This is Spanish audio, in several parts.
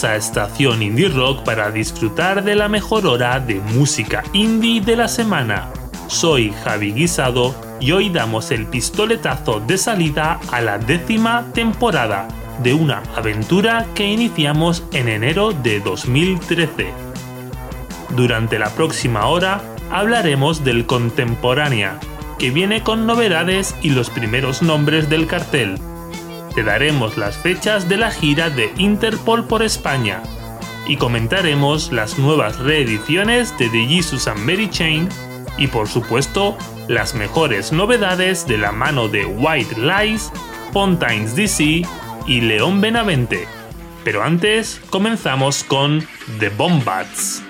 bienvenidos a Estación Indie Rock para disfrutar de la mejor hora de música indie de la semana. Soy Javi Guisado y hoy damos el pistoletazo de salida a la décima temporada de una aventura que iniciamos en enero de 2013. Durante la próxima hora hablaremos del Contemporánea, que viene con novedades y los primeros nombres del cartel. Te daremos las fechas de la gira de Interpol por España y comentaremos las nuevas reediciones de The Jesus and Mary Chain y por supuesto las mejores novedades de la mano de White Lies, Fontaine's DC y León Benavente. Pero antes comenzamos con The Bombats.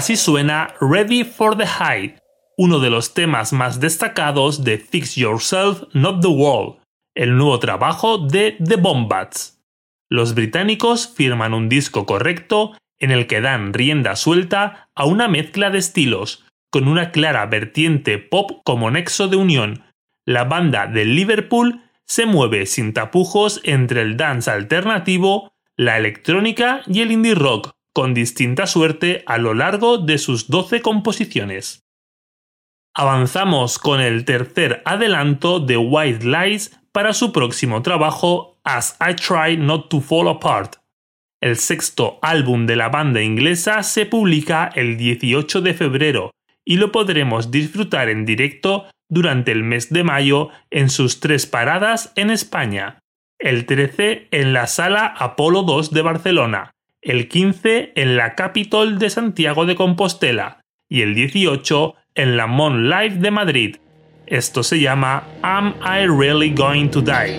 Así suena Ready for the High, uno de los temas más destacados de Fix Yourself, Not the Wall, el nuevo trabajo de The Bombats. Los británicos firman un disco correcto en el que dan rienda suelta a una mezcla de estilos, con una clara vertiente pop como nexo de unión. La banda de Liverpool se mueve sin tapujos entre el dance alternativo, la electrónica y el indie rock, con distinta suerte a lo largo de sus 12 composiciones. Avanzamos con el tercer adelanto de White Lies para su próximo trabajo As I Try Not to Fall Apart. El sexto álbum de la banda inglesa se publica el 18 de febrero y lo podremos disfrutar en directo durante el mes de mayo en sus tres paradas en España. El 13 en la Sala Apolo 2 de Barcelona, el 15 en la Capitol de Santiago de Compostela y el 18 en la Mon Live de Madrid. Esto se llama Am I Really Going to Die?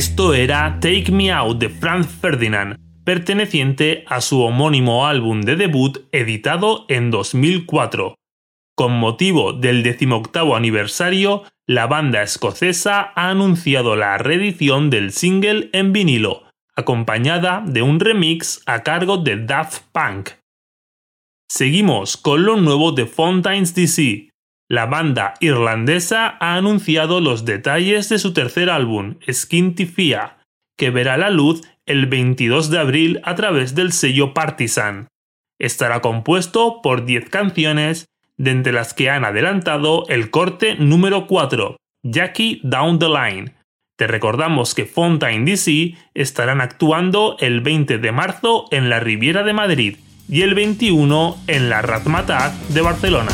Esto era Take Me Out de Franz Ferdinand, perteneciente a su homónimo álbum de debut editado en 2004. Con motivo del 18 aniversario, la banda escocesa ha anunciado la reedición del single en vinilo, acompañada de un remix a cargo de Daft Punk. Seguimos con lo nuevo de Fontaine's DC. La banda irlandesa ha anunciado los detalles de su tercer álbum, Skintifia, que verá la luz el 22 de abril a través del sello Partisan. Estará compuesto por 10 canciones de entre las que han adelantado el corte número 4, Jackie Down the Line. Te recordamos que Fontaine DC estarán actuando el 20 de marzo en la Riviera de Madrid y el 21 en la Razmataz de Barcelona.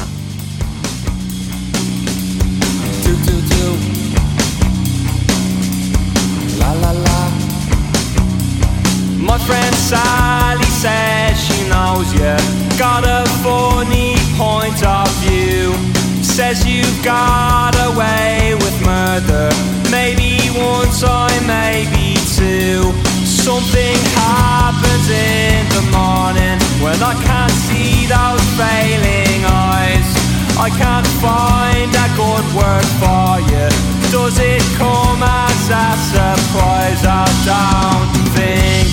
My friend Sally says she knows you got a funny point of view. Says you got away with murder. Maybe one time, maybe two. Something happens in the morning when I can't see those failing eyes. I can't find a good word for you. Does it come as a surprise? I don't think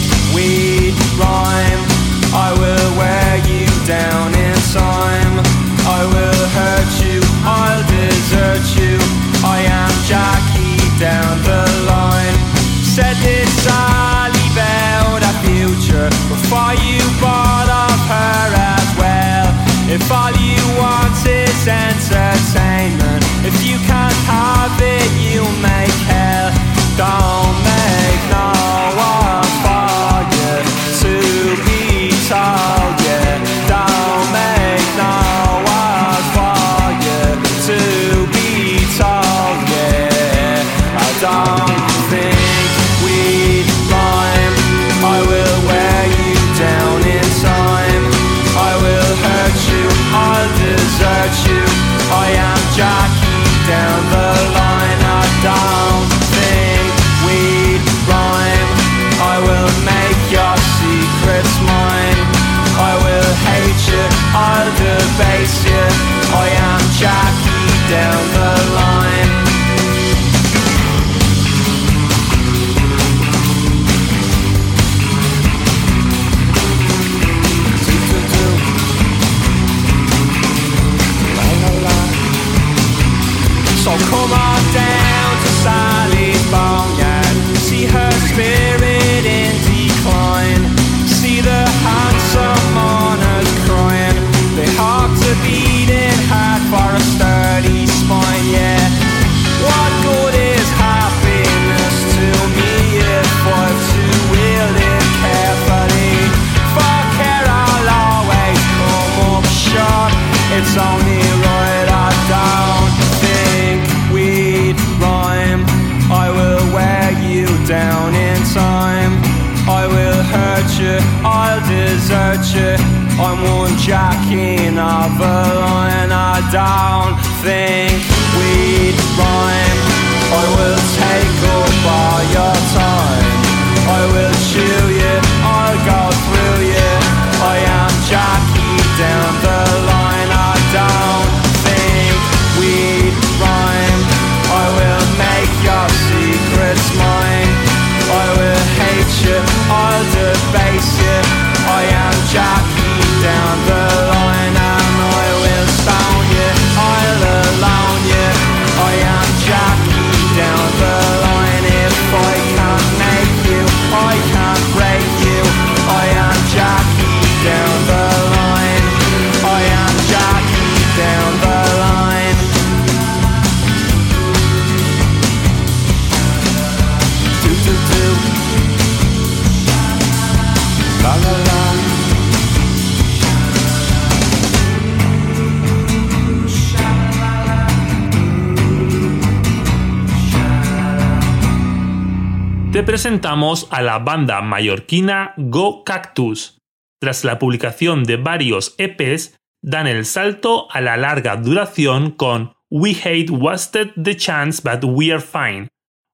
presentamos a la banda mallorquina Go Cactus. Tras la publicación de varios EPs, dan el salto a la larga duración con We Hate Wasted the Chance But We Are Fine,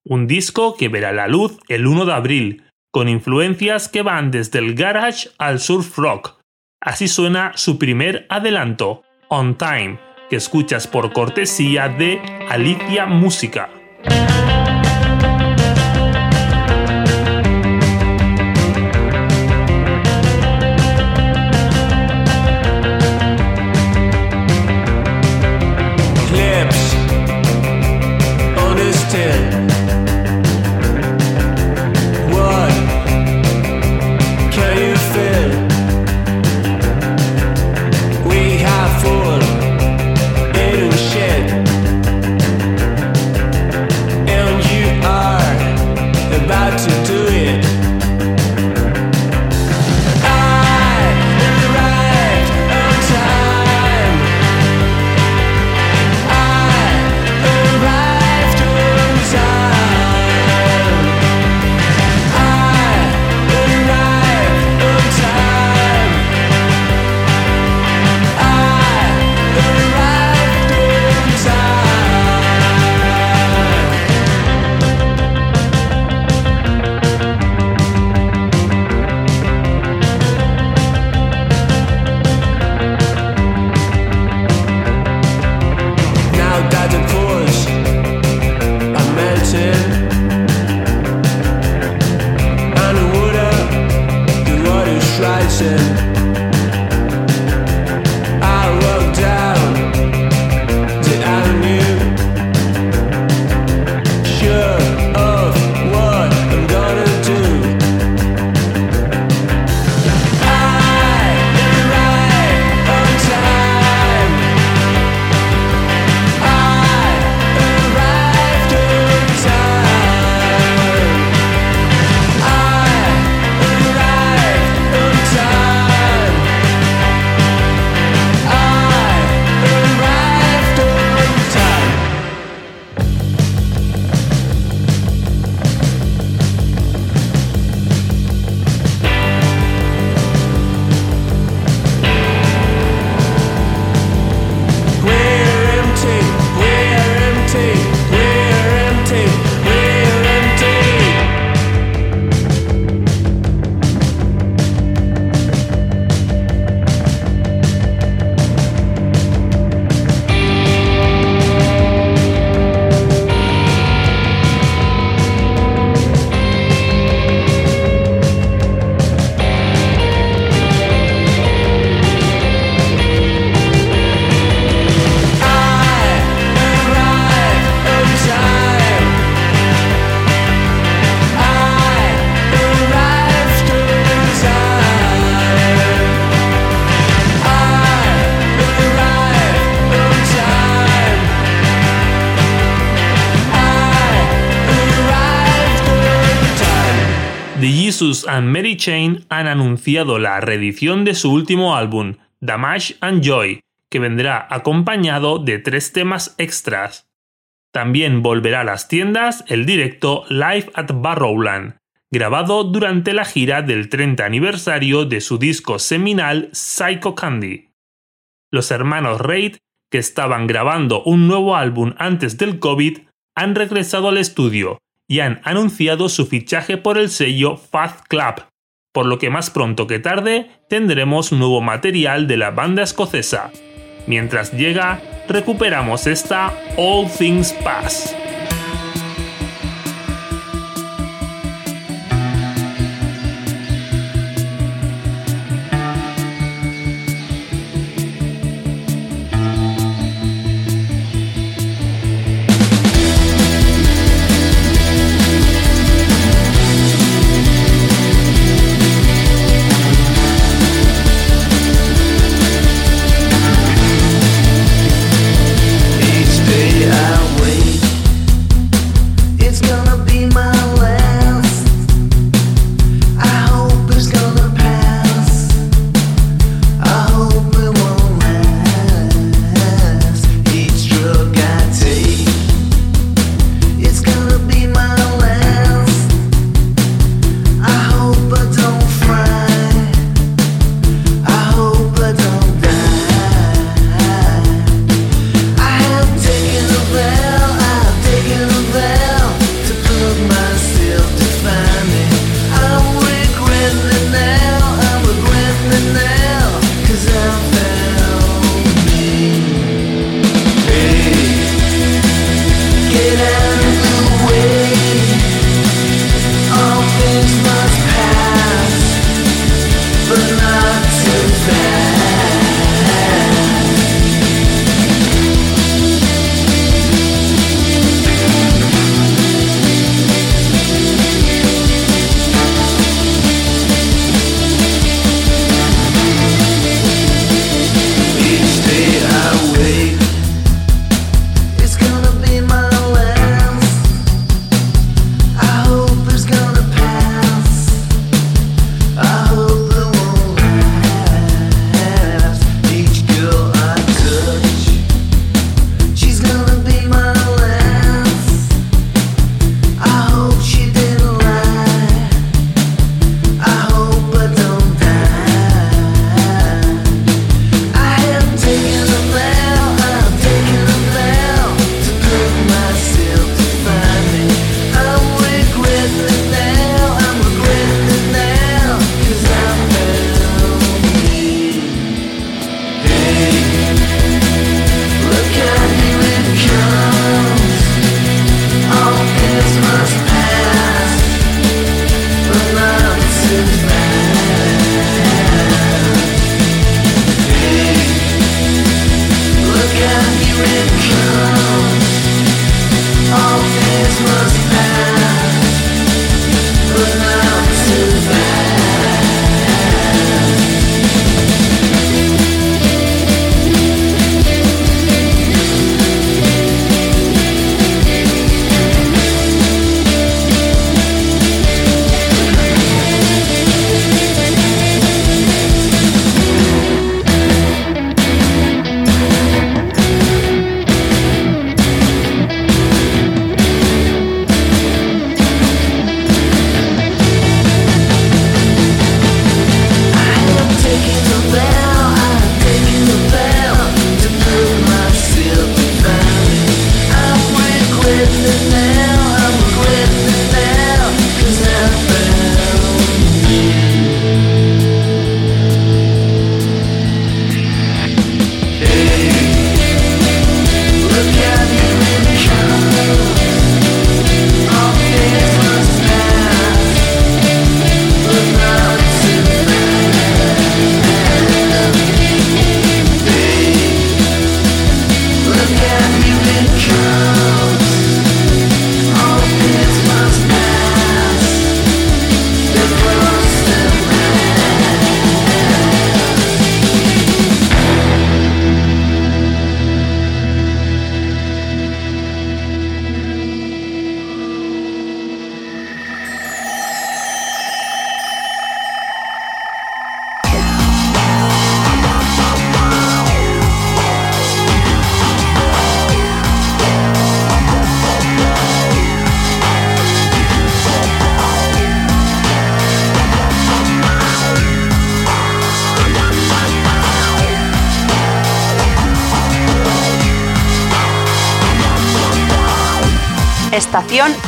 un disco que verá la luz el 1 de abril, con influencias que van desde el garage al surf rock. Así suena su primer adelanto, On Time, que escuchas por cortesía de Alicia Música. And Mary Chain han anunciado la reedición de su último álbum, Damage and Joy, que vendrá acompañado de tres temas extras. También volverá a las tiendas el directo Live at Barrowland, grabado durante la gira del 30 aniversario de su disco seminal Psycho Candy. Los hermanos Reid, que estaban grabando un nuevo álbum antes del COVID, han regresado al estudio y han anunciado su fichaje por el sello Fast Club, por lo que más pronto que tarde tendremos nuevo material de la banda escocesa. Mientras llega, recuperamos esta All Things Pass.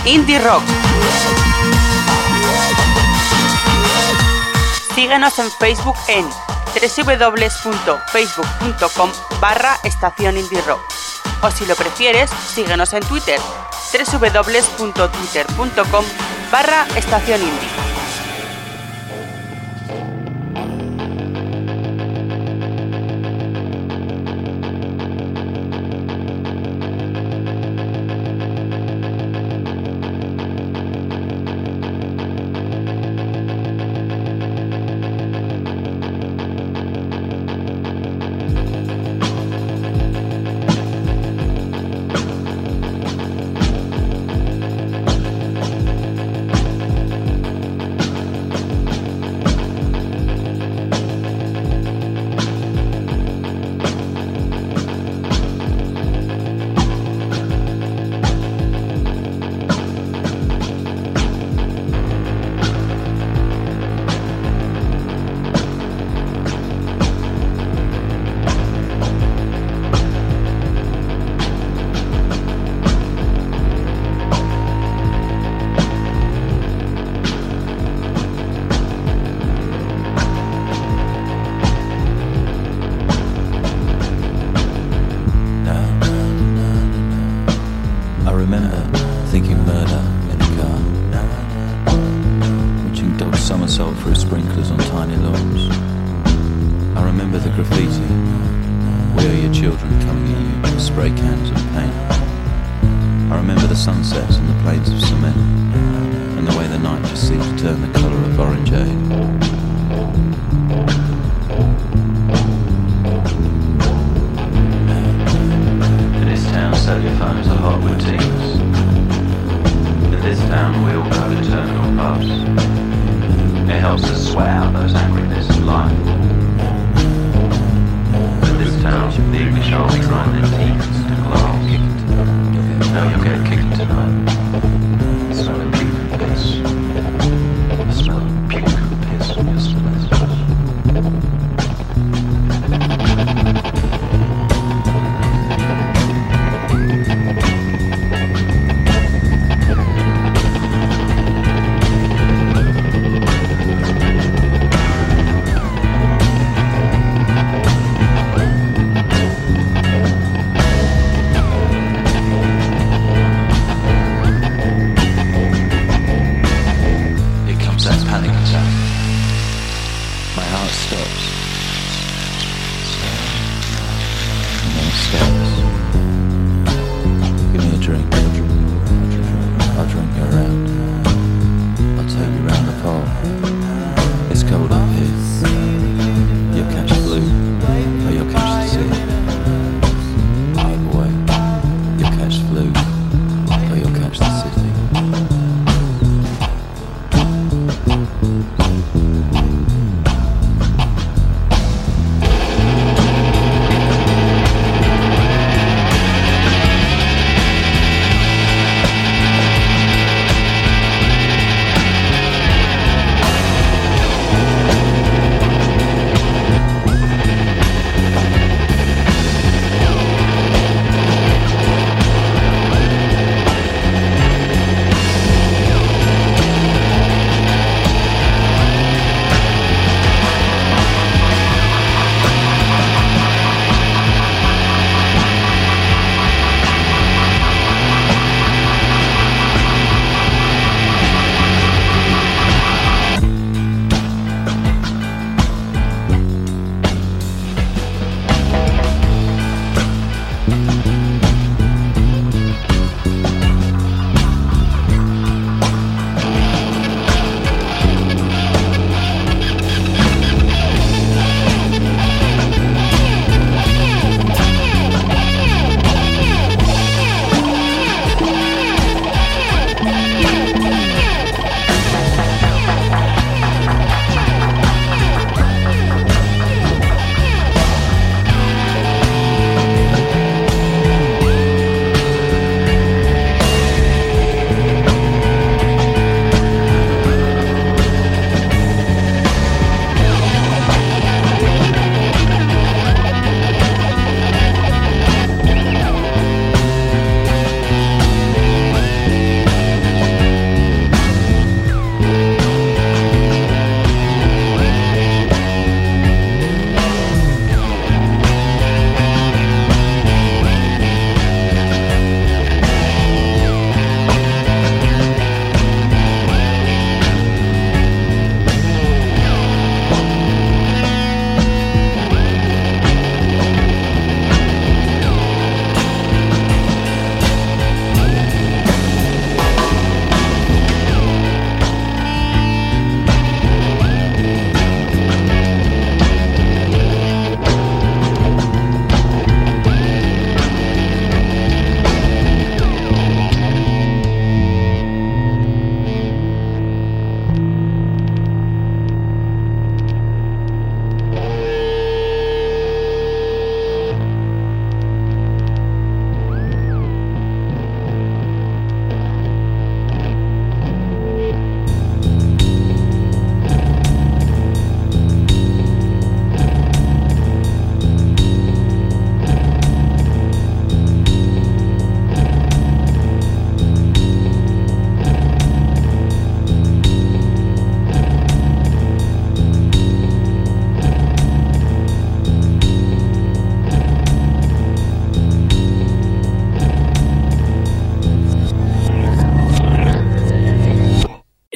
Indie Rock. Síguenos en Facebook en www.facebook.com barra Estación Indie Rock. O si lo prefieres, síguenos en Twitter www.twitter.com barra Estación Indie.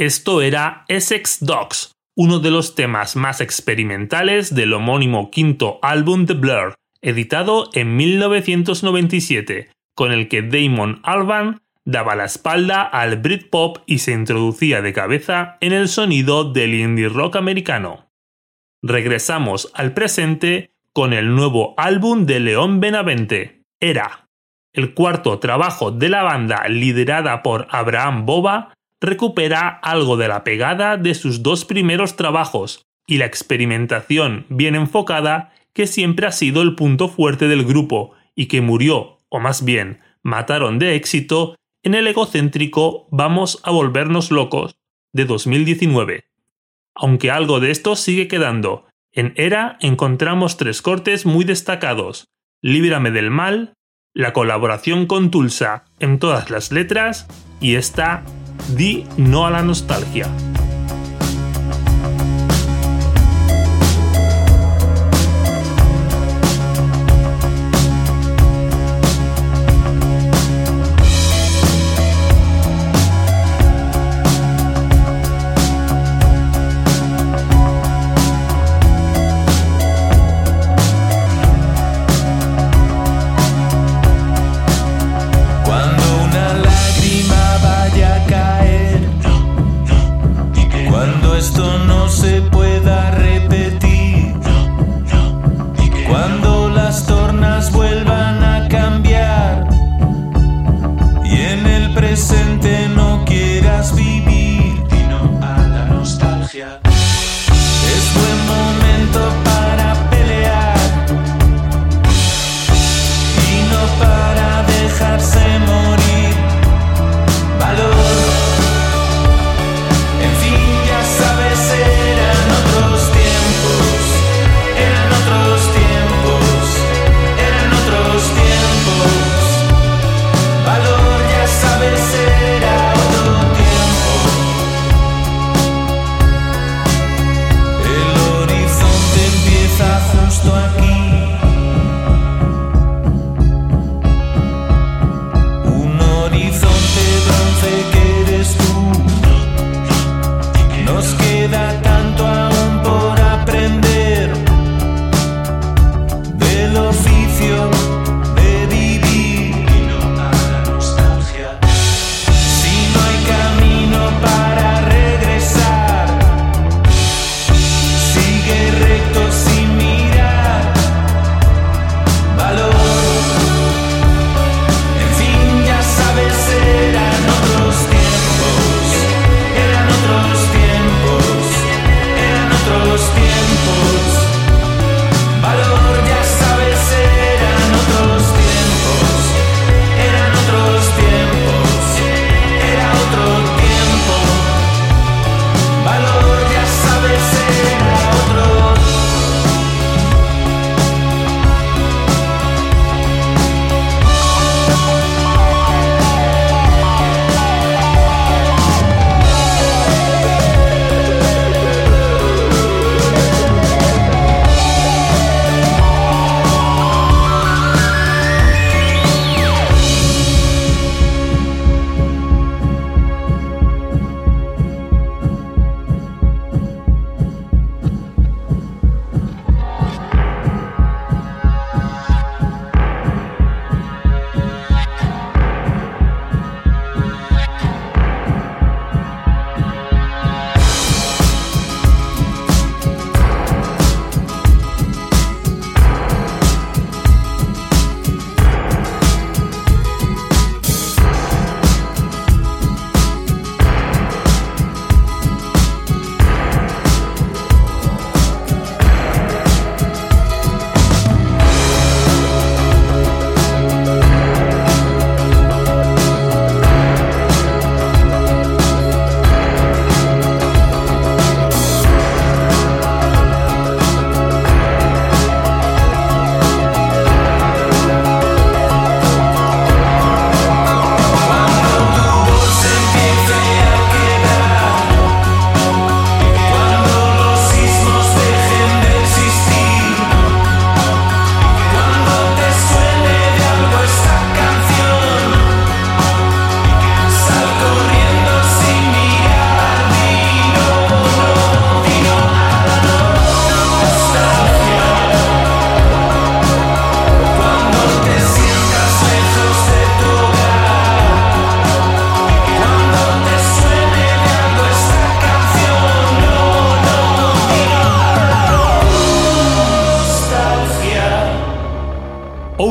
Esto era Essex Dogs, uno de los temas más experimentales del homónimo quinto álbum de Blur, editado en 1997, con el que Damon Albarn daba la espalda al Britpop y se introducía de cabeza en el sonido del indie rock americano. Regresamos al presente con el nuevo álbum de León Benavente, Era. El cuarto trabajo de la banda liderada por Abraham Boba recupera algo de la pegada de sus dos primeros trabajos y la experimentación bien enfocada que siempre ha sido el punto fuerte del grupo y que murió, o más bien, mataron de éxito en el egocéntrico Vamos a volvernos locos de 2019. Aunque algo de esto sigue quedando, en Era encontramos tres cortes muy destacados, Líbrame del mal, la colaboración con Tulsa en todas las letras y esta Di no a la nostalgia.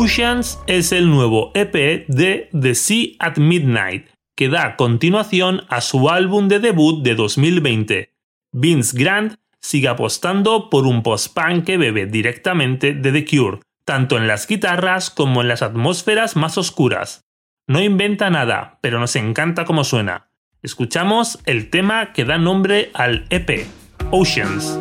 Oceans es el nuevo EP de The Sea at Midnight, que da continuación a su álbum de debut de 2020. Vince Grant sigue apostando por un post-punk que bebe directamente de The Cure, tanto en las guitarras como en las atmósferas más oscuras. No inventa nada, pero nos encanta cómo suena. Escuchamos el tema que da nombre al EP, Oceans.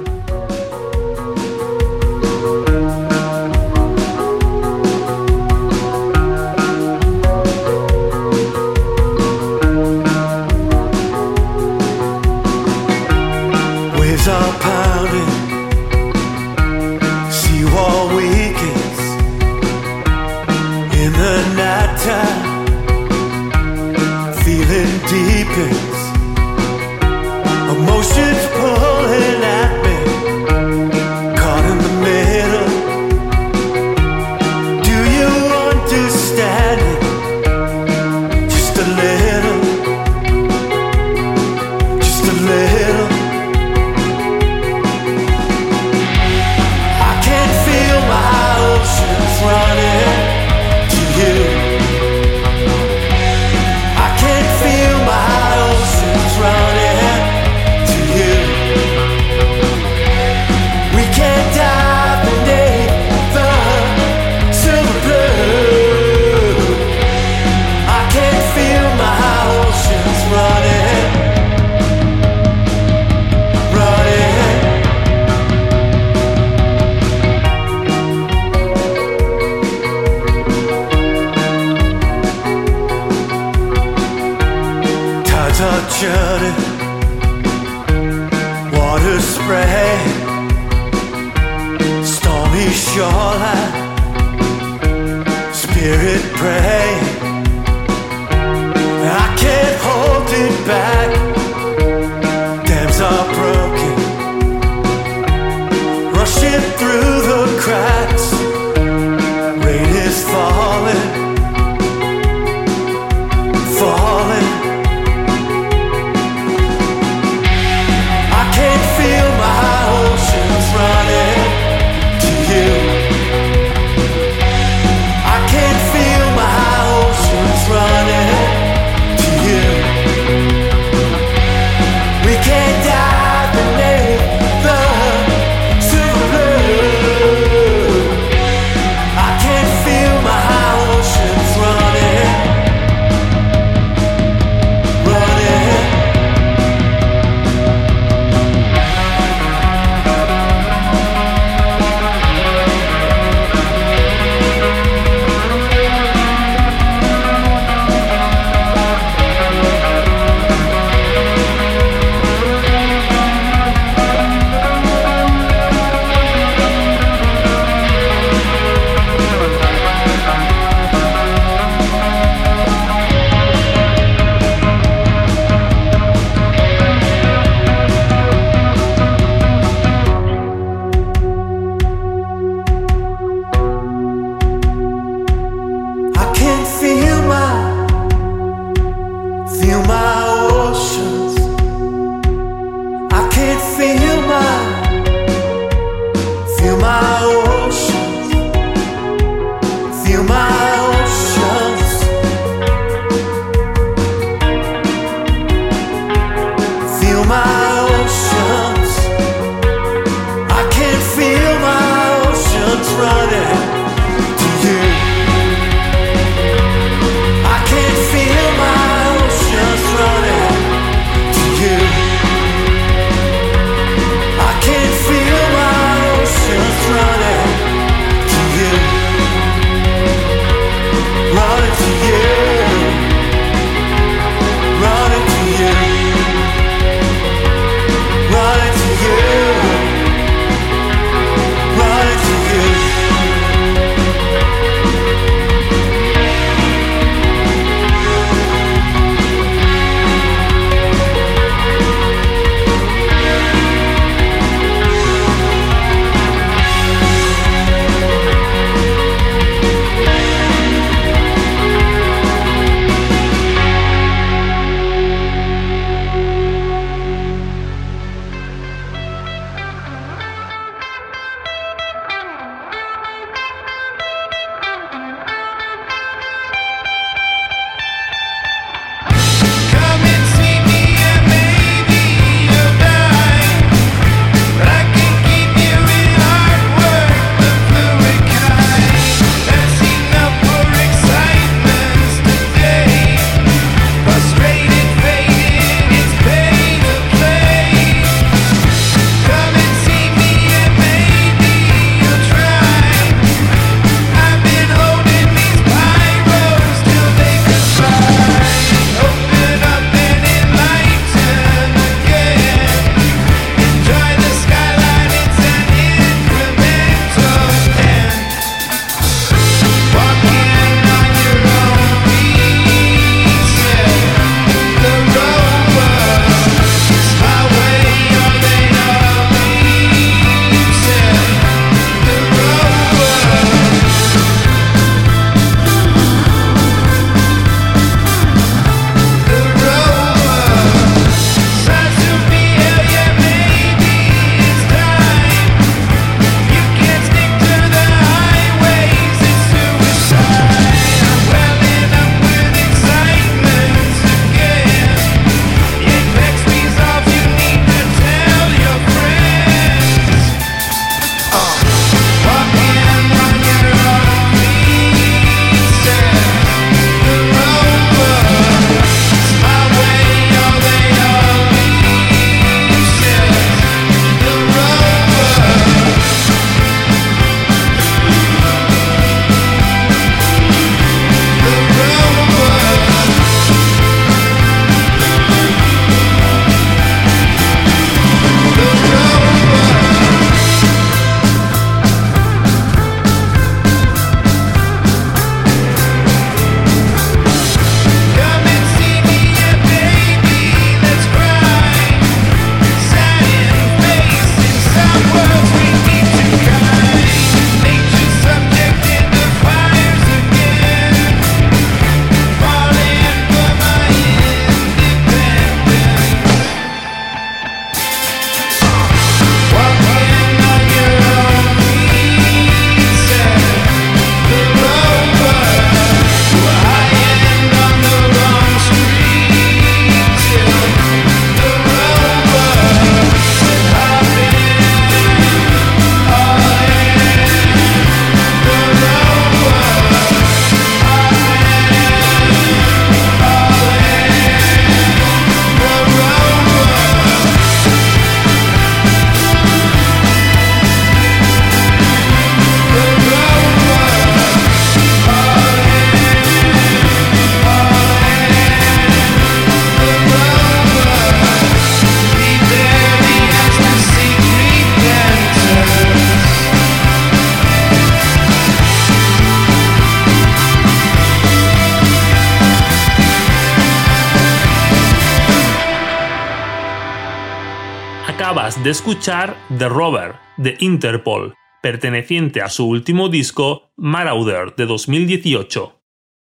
Escuchar The Rover de Interpol, perteneciente a su último disco Marauder de 2018.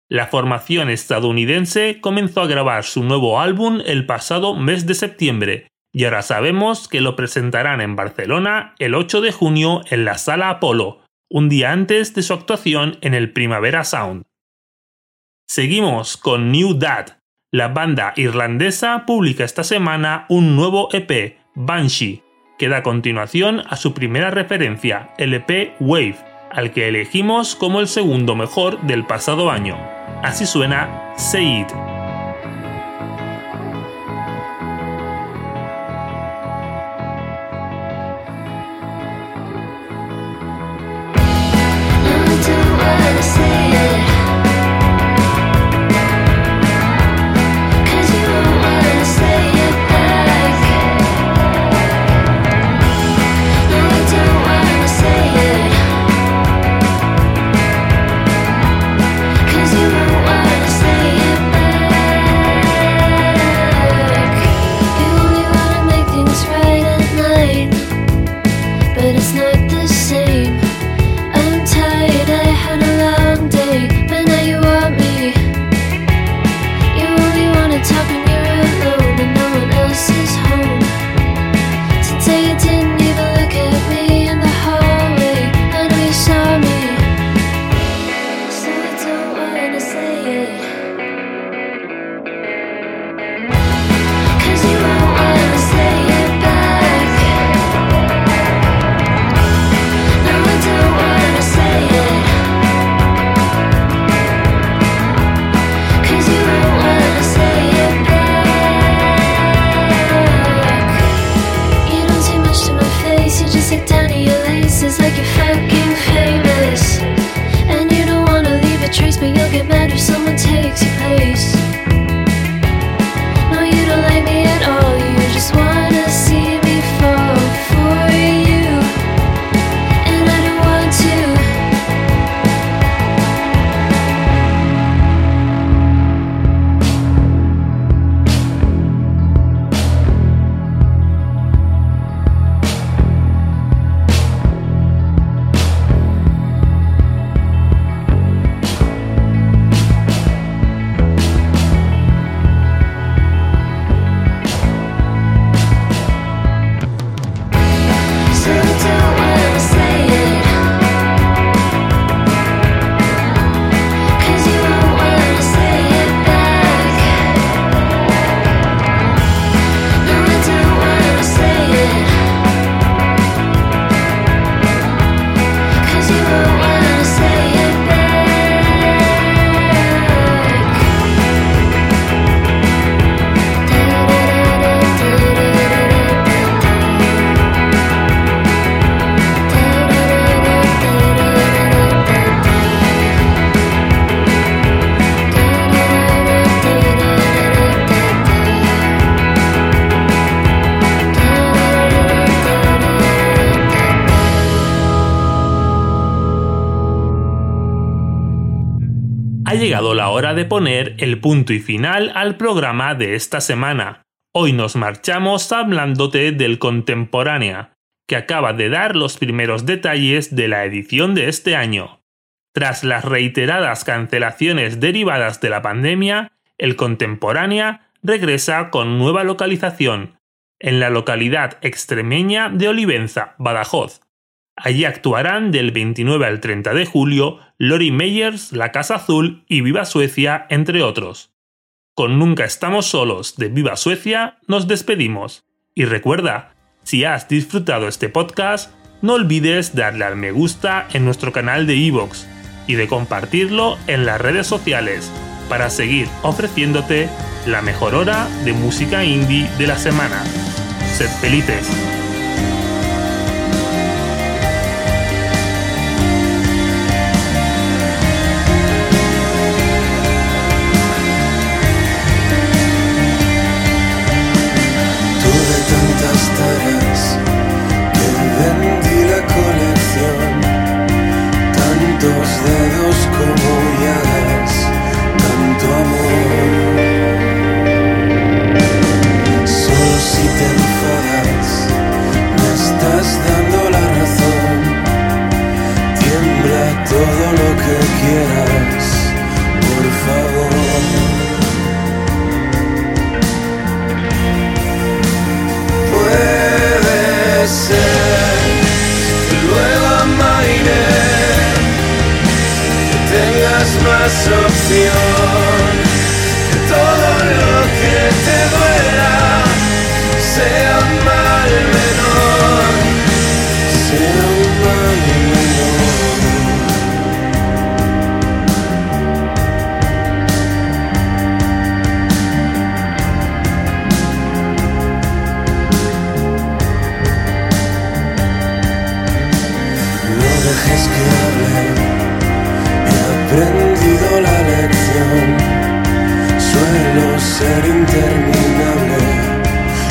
La formación estadounidense comenzó a grabar su nuevo álbum el pasado mes de septiembre y ahora sabemos que lo presentarán en Barcelona el 8 de junio en la Sala Apolo, un día antes de su actuación en el Primavera Sound. Seguimos con New Dad. La banda irlandesa publica esta semana un nuevo EP, Banshee, que da continuación a su primera referencia, el EP Wave, al que elegimos como el segundo mejor del pasado año. Así suena Say It. Poner el punto y final al programa de esta semana. Hoy nos marchamos hablándote del Contemporánea, que acaba de dar los primeros detalles de la edición de este año. Tras las reiteradas cancelaciones derivadas de la pandemia, el Contemporánea regresa con nueva localización, en la localidad extremeña de Olivenza, Badajoz. Allí actuarán del 29 al 30 de julio Lori Meyers, La Casa Azul y Viva Suecia, entre otros. Con Nunca estamos solos de Viva Suecia nos despedimos. Y recuerda, si has disfrutado este podcast, no olvides darle al me gusta en nuestro canal de iVoox y de compartirlo en las redes sociales para seguir ofreciéndote la mejor hora de música indie de la semana. Sed felices. estarás que vendí la colección, tantos dedos como llagas, tanto amor. Solo si te enfadas, me estás dando la razón, tiembla todo lo que quieras. puede ser. Luego amairé, tengas más opción. Suelo ser interminable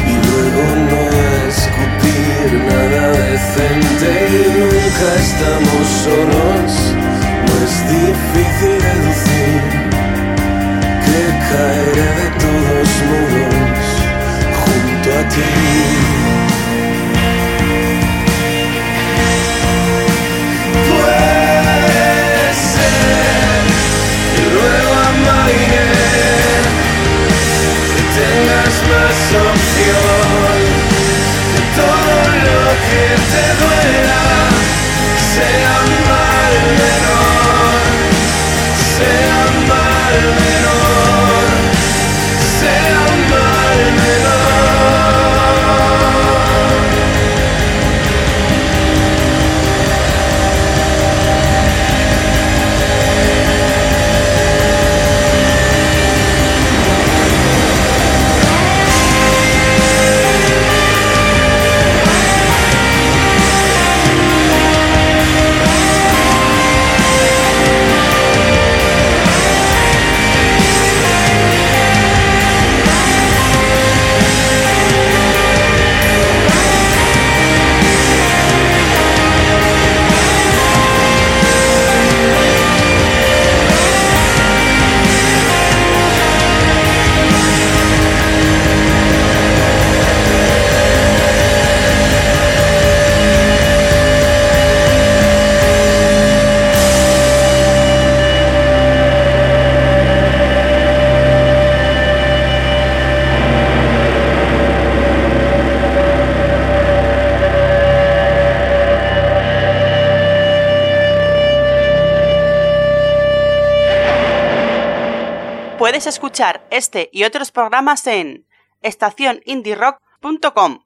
y luego no escupir nada decente. Y nunca estamos solos, no es difícil deducir que caeré de todos modos junto a ti. Mal este y otros programas en estacionindierock.com.